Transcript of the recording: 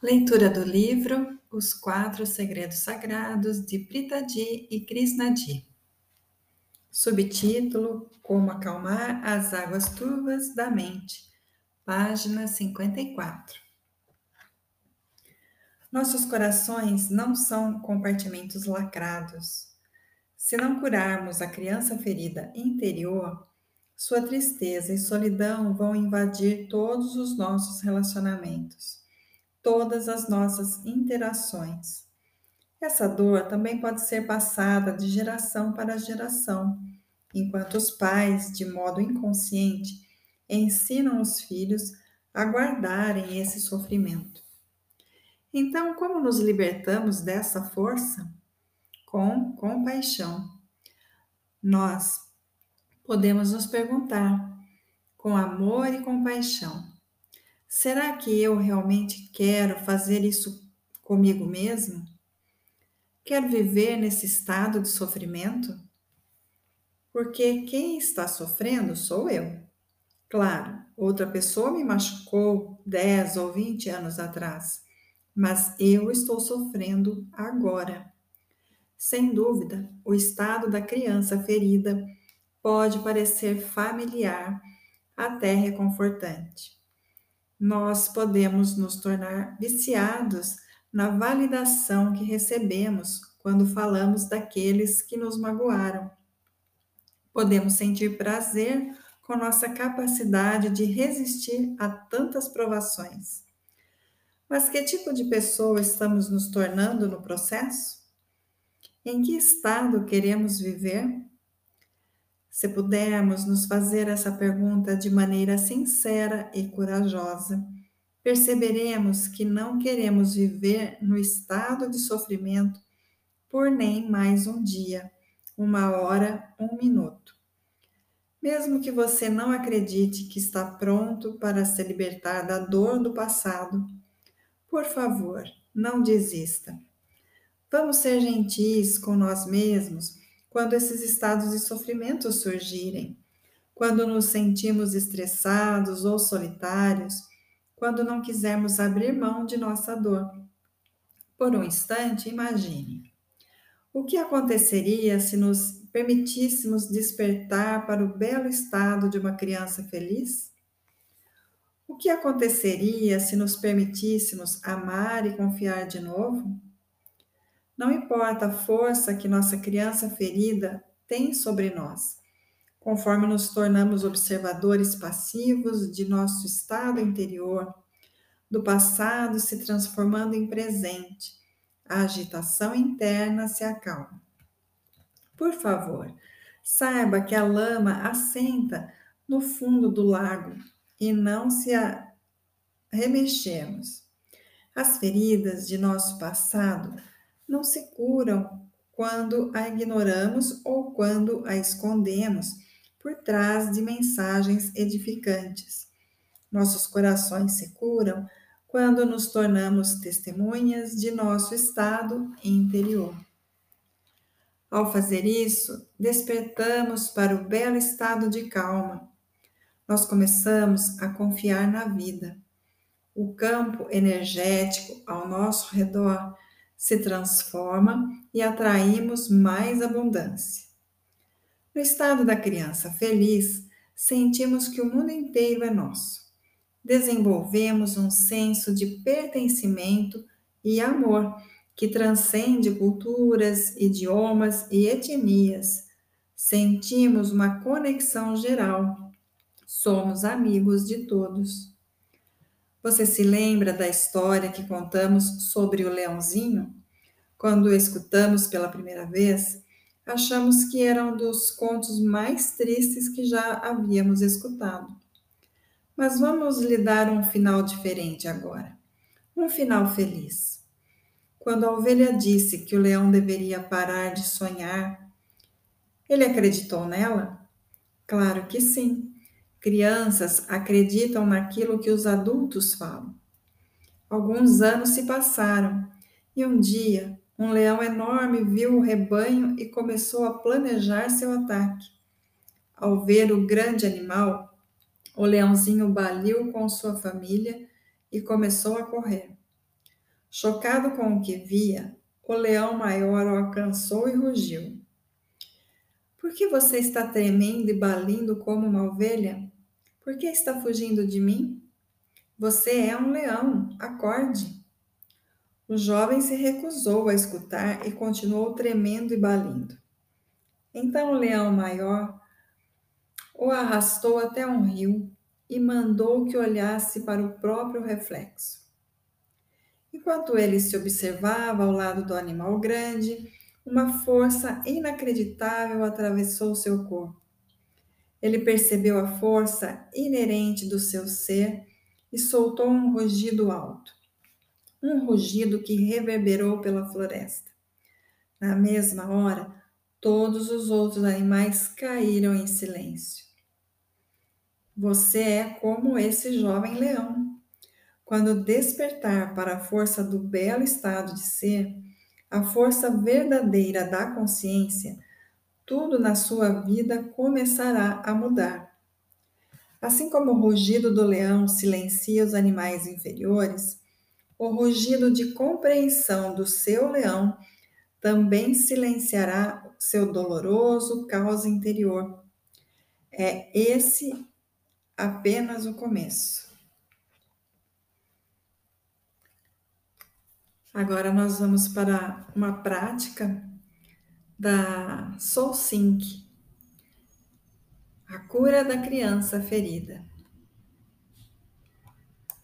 Leitura do livro Os Quatro Segredos Sagrados de Pritadi e Krishnadi. Subtítulo Como Acalmar as Águas Turvas da Mente, página 54. Nossos corações não são compartimentos lacrados. Se não curarmos a criança ferida interior, sua tristeza e solidão vão invadir todos os nossos relacionamentos, todas as nossas interações. Essa dor também pode ser passada de geração para geração, enquanto os pais, de modo inconsciente, ensinam os filhos a guardarem esse sofrimento. Então, como nos libertamos dessa força? Com compaixão. Nós podemos nos perguntar, com amor e compaixão: será que eu realmente quero fazer isso comigo mesmo? Quero viver nesse estado de sofrimento? Porque quem está sofrendo sou eu. Claro, outra pessoa me machucou 10 ou 20 anos atrás, mas eu estou sofrendo agora. Sem dúvida, o estado da criança ferida pode parecer familiar, até reconfortante. Nós podemos nos tornar viciados na validação que recebemos quando falamos daqueles que nos magoaram. Podemos sentir prazer com nossa capacidade de resistir a tantas provações. Mas que tipo de pessoa estamos nos tornando no processo? Em que estado queremos viver? Se pudermos nos fazer essa pergunta de maneira sincera e corajosa, perceberemos que não queremos viver no estado de sofrimento por nem mais um dia, uma hora, um minuto. Mesmo que você não acredite que está pronto para se libertar da dor do passado, por favor, não desista. Vamos ser gentis com nós mesmos quando esses estados de sofrimento surgirem, quando nos sentimos estressados ou solitários, quando não quisermos abrir mão de nossa dor. Por um instante, imagine. O que aconteceria se nos permitíssemos despertar para o belo estado de uma criança feliz? O que aconteceria se nos permitíssemos amar e confiar de novo? Não importa a força que nossa criança ferida tem sobre nós, conforme nos tornamos observadores passivos de nosso estado interior, do passado se transformando em presente, a agitação interna se acalma. Por favor, saiba que a lama assenta no fundo do lago e não se remexemos. As feridas de nosso passado não se curam quando a ignoramos ou quando a escondemos por trás de mensagens edificantes. Nossos corações se curam quando nos tornamos testemunhas de nosso estado interior. Ao fazer isso, despertamos para o belo estado de calma. Nós começamos a confiar na vida. O campo energético ao nosso redor se transforma e atraímos mais abundância. No estado da criança feliz, sentimos que o mundo inteiro é nosso. Desenvolvemos um senso de pertencimento e amor que transcende culturas, idiomas e etnias. Sentimos uma conexão geral. Somos amigos de todos. Você se lembra da história que contamos sobre o leãozinho? Quando escutamos pela primeira vez, achamos que era um dos contos mais tristes que já havíamos escutado. Mas vamos lhe dar um final diferente agora. Um final feliz. Quando a ovelha disse que o leão deveria parar de sonhar, ele acreditou nela? Claro que sim. Crianças acreditam naquilo que os adultos falam. Alguns anos se passaram e um dia um leão enorme viu o rebanho e começou a planejar seu ataque. Ao ver o grande animal, o leãozinho baliu com sua família e começou a correr. Chocado com o que via, o leão maior o alcançou e rugiu. Por que você está tremendo e balindo como uma ovelha? Por que está fugindo de mim? Você é um leão, acorde. O jovem se recusou a escutar e continuou tremendo e balindo. Então o leão maior o arrastou até um rio e mandou que olhasse para o próprio reflexo. Enquanto ele se observava ao lado do animal grande, uma força inacreditável atravessou seu corpo. Ele percebeu a força inerente do seu ser e soltou um rugido alto. Um rugido que reverberou pela floresta. Na mesma hora, todos os outros animais caíram em silêncio. Você é como esse jovem leão. Quando despertar para a força do belo estado de ser, a força verdadeira da consciência, tudo na sua vida começará a mudar. Assim como o rugido do leão silencia os animais inferiores, o rugido de compreensão do seu leão também silenciará seu doloroso caos interior. É esse apenas o começo. Agora nós vamos para uma prática da Soul Sync, a cura da criança ferida.